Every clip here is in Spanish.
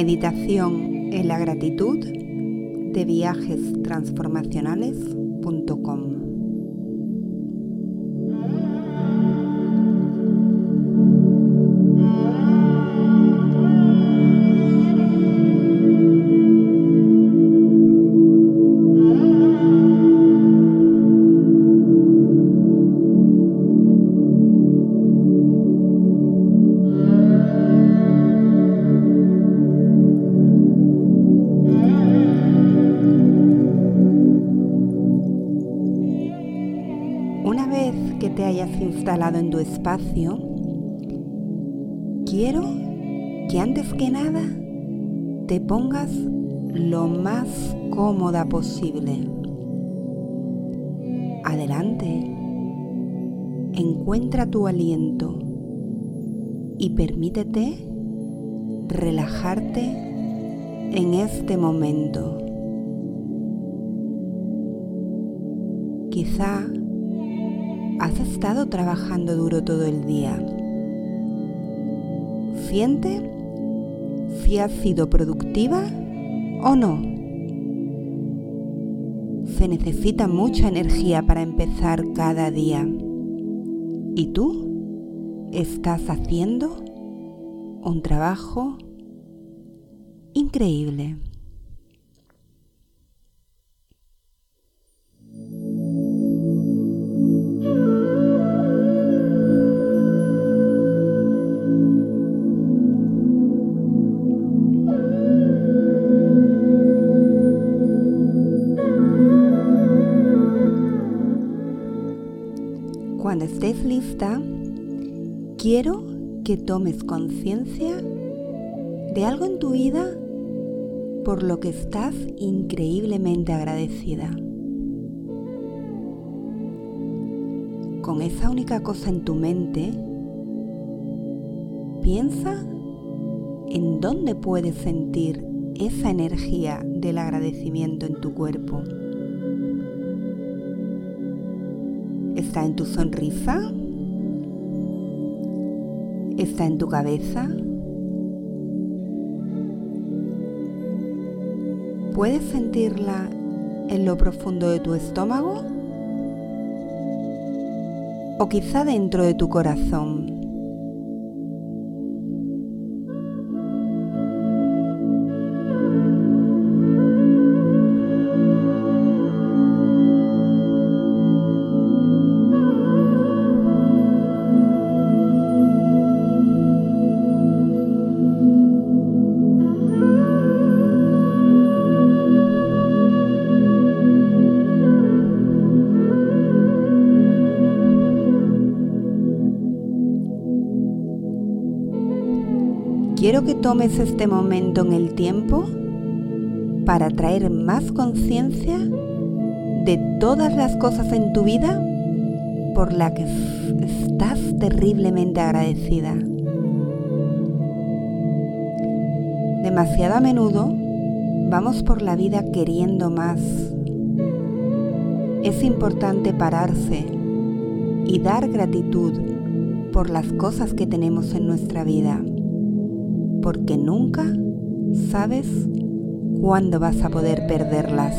Meditación en la gratitud de viajestransformacionales.com instalado en tu espacio, quiero que antes que nada te pongas lo más cómoda posible. Adelante, encuentra tu aliento y permítete relajarte en este momento. Quizá has estado trabajando duro todo el día. Siente si has sido productiva o no. Se necesita mucha energía para empezar cada día. ¿Y tú estás haciendo un trabajo increíble? Cuando estés lista, quiero que tomes conciencia de algo en tu vida por lo que estás increíblemente agradecida. Con esa única cosa en tu mente, piensa en dónde puedes sentir esa energía del agradecimiento en tu cuerpo. ¿Está en tu sonrisa? ¿Está en tu cabeza? ¿Puedes sentirla en lo profundo de tu estómago? ¿O quizá dentro de tu corazón? Tomes este momento en el tiempo para traer más conciencia de todas las cosas en tu vida por las que estás terriblemente agradecida. Demasiado a menudo vamos por la vida queriendo más. Es importante pararse y dar gratitud por las cosas que tenemos en nuestra vida porque nunca sabes cuándo vas a poder perderlas.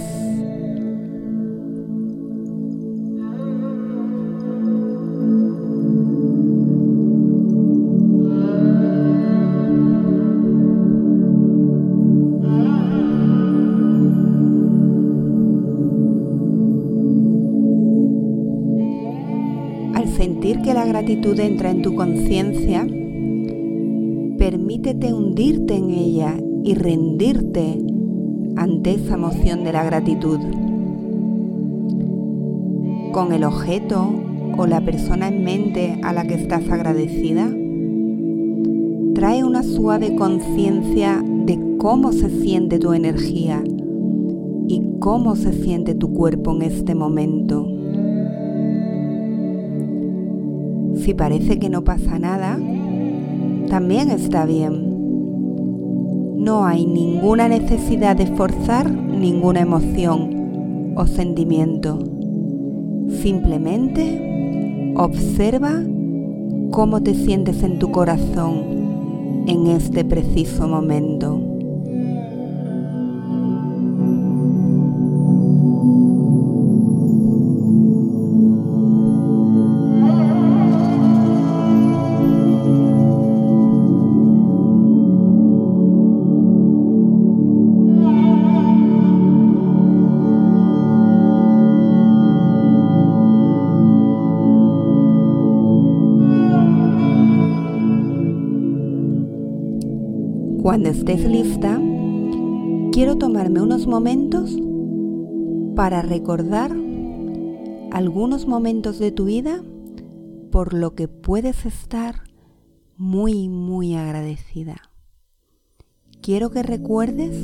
Al sentir que la gratitud entra en tu conciencia, permítete hundirte en ella y rendirte ante esa emoción de la gratitud. Con el objeto o la persona en mente a la que estás agradecida, trae una suave conciencia de cómo se siente tu energía y cómo se siente tu cuerpo en este momento. Si parece que no pasa nada, también está bien. No hay ninguna necesidad de forzar ninguna emoción o sentimiento. Simplemente observa cómo te sientes en tu corazón en este preciso momento. Cuando estés lista, quiero tomarme unos momentos para recordar algunos momentos de tu vida por lo que puedes estar muy, muy agradecida. Quiero que recuerdes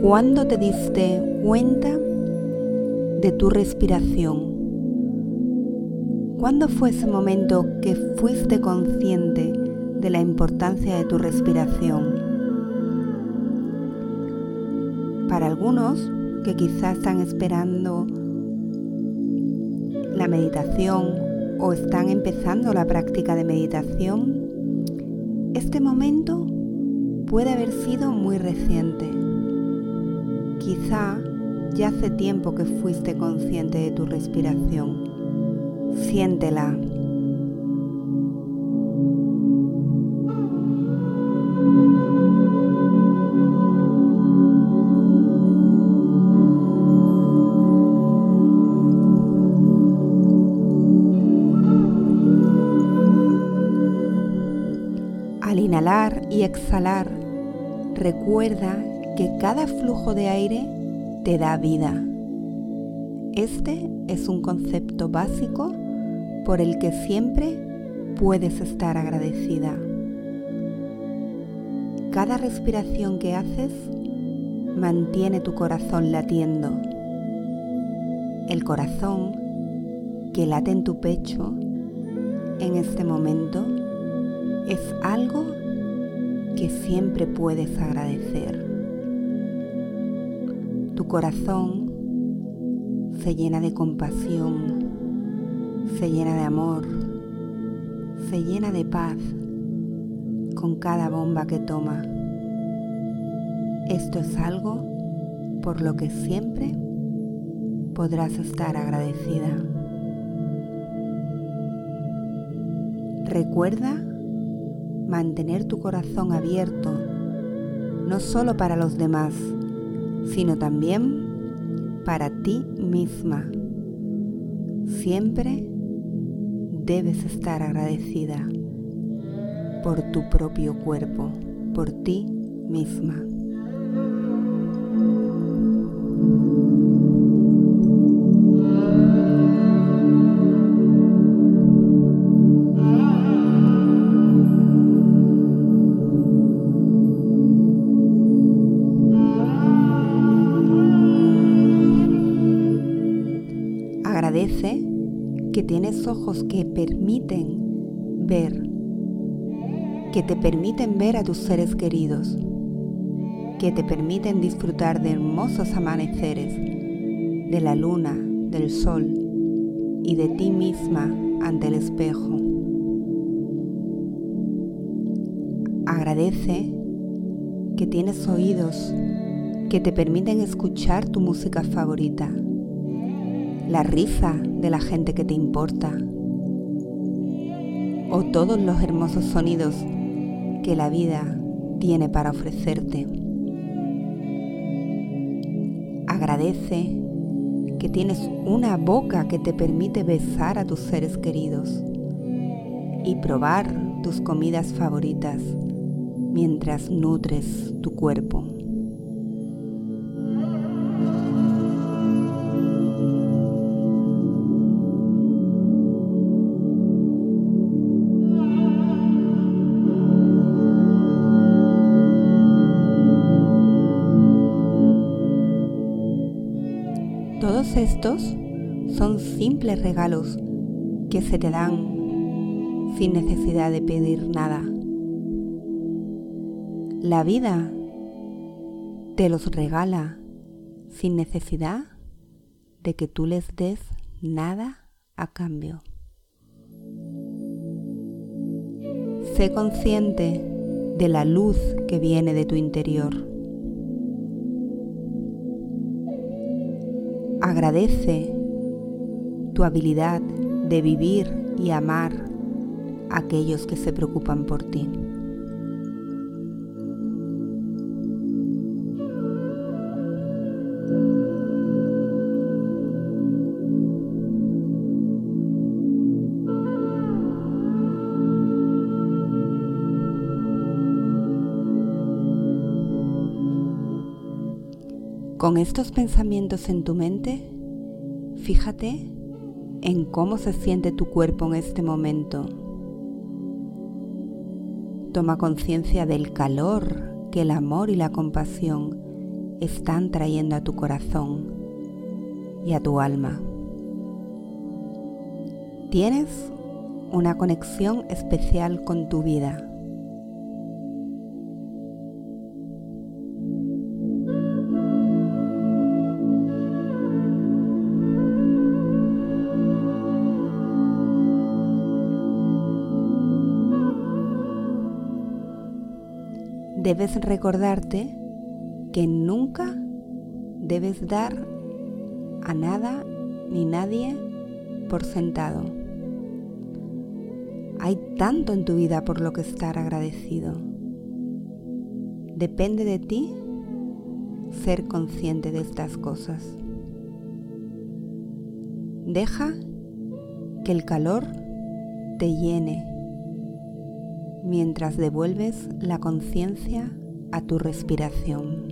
cuándo te diste cuenta de tu respiración. ¿Cuándo fue ese momento que fuiste consciente de la importancia de tu respiración? Para algunos que quizás están esperando la meditación o están empezando la práctica de meditación, este momento puede haber sido muy reciente. Quizá ya hace tiempo que fuiste consciente de tu respiración. Siéntela. Y exhalar, recuerda que cada flujo de aire te da vida. Este es un concepto básico por el que siempre puedes estar agradecida. Cada respiración que haces mantiene tu corazón latiendo. El corazón que late en tu pecho en este momento es algo que siempre puedes agradecer. Tu corazón se llena de compasión, se llena de amor, se llena de paz con cada bomba que toma. Esto es algo por lo que siempre podrás estar agradecida. Recuerda mantener tu corazón abierto, no solo para los demás, sino también para ti misma. Siempre debes estar agradecida por tu propio cuerpo, por ti misma. Que permiten ver, que te permiten ver a tus seres queridos, que te permiten disfrutar de hermosos amaneceres, de la luna, del sol y de ti misma ante el espejo. Agradece que tienes oídos que te permiten escuchar tu música favorita la risa de la gente que te importa o todos los hermosos sonidos que la vida tiene para ofrecerte. Agradece que tienes una boca que te permite besar a tus seres queridos y probar tus comidas favoritas mientras nutres tu cuerpo. Estos son simples regalos que se te dan sin necesidad de pedir nada. La vida te los regala sin necesidad de que tú les des nada a cambio. Sé consciente de la luz que viene de tu interior. Agradece tu habilidad de vivir y amar a aquellos que se preocupan por ti. Con estos pensamientos en tu mente, fíjate en cómo se siente tu cuerpo en este momento. Toma conciencia del calor que el amor y la compasión están trayendo a tu corazón y a tu alma. Tienes una conexión especial con tu vida. Debes recordarte que nunca debes dar a nada ni nadie por sentado. Hay tanto en tu vida por lo que estar agradecido. Depende de ti ser consciente de estas cosas. Deja que el calor te llene mientras devuelves la conciencia a tu respiración.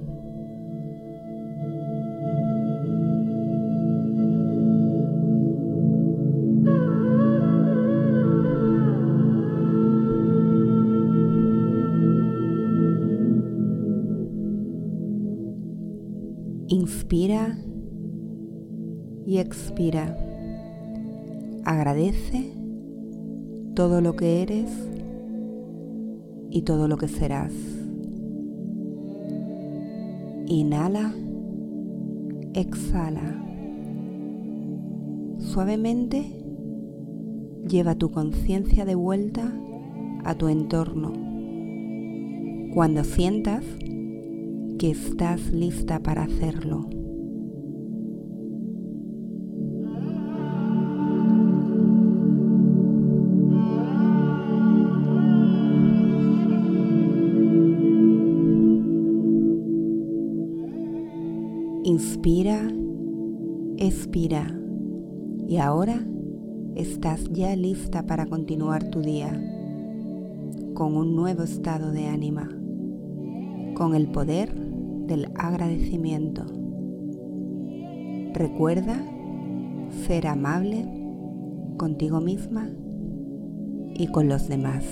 Inspira y expira. Agradece todo lo que eres y todo lo que serás. Inhala, exhala. Suavemente lleva tu conciencia de vuelta a tu entorno. Cuando sientas que estás lista para hacerlo. Inspira, expira y ahora estás ya lista para continuar tu día con un nuevo estado de ánima, con el poder del agradecimiento. Recuerda ser amable contigo misma y con los demás.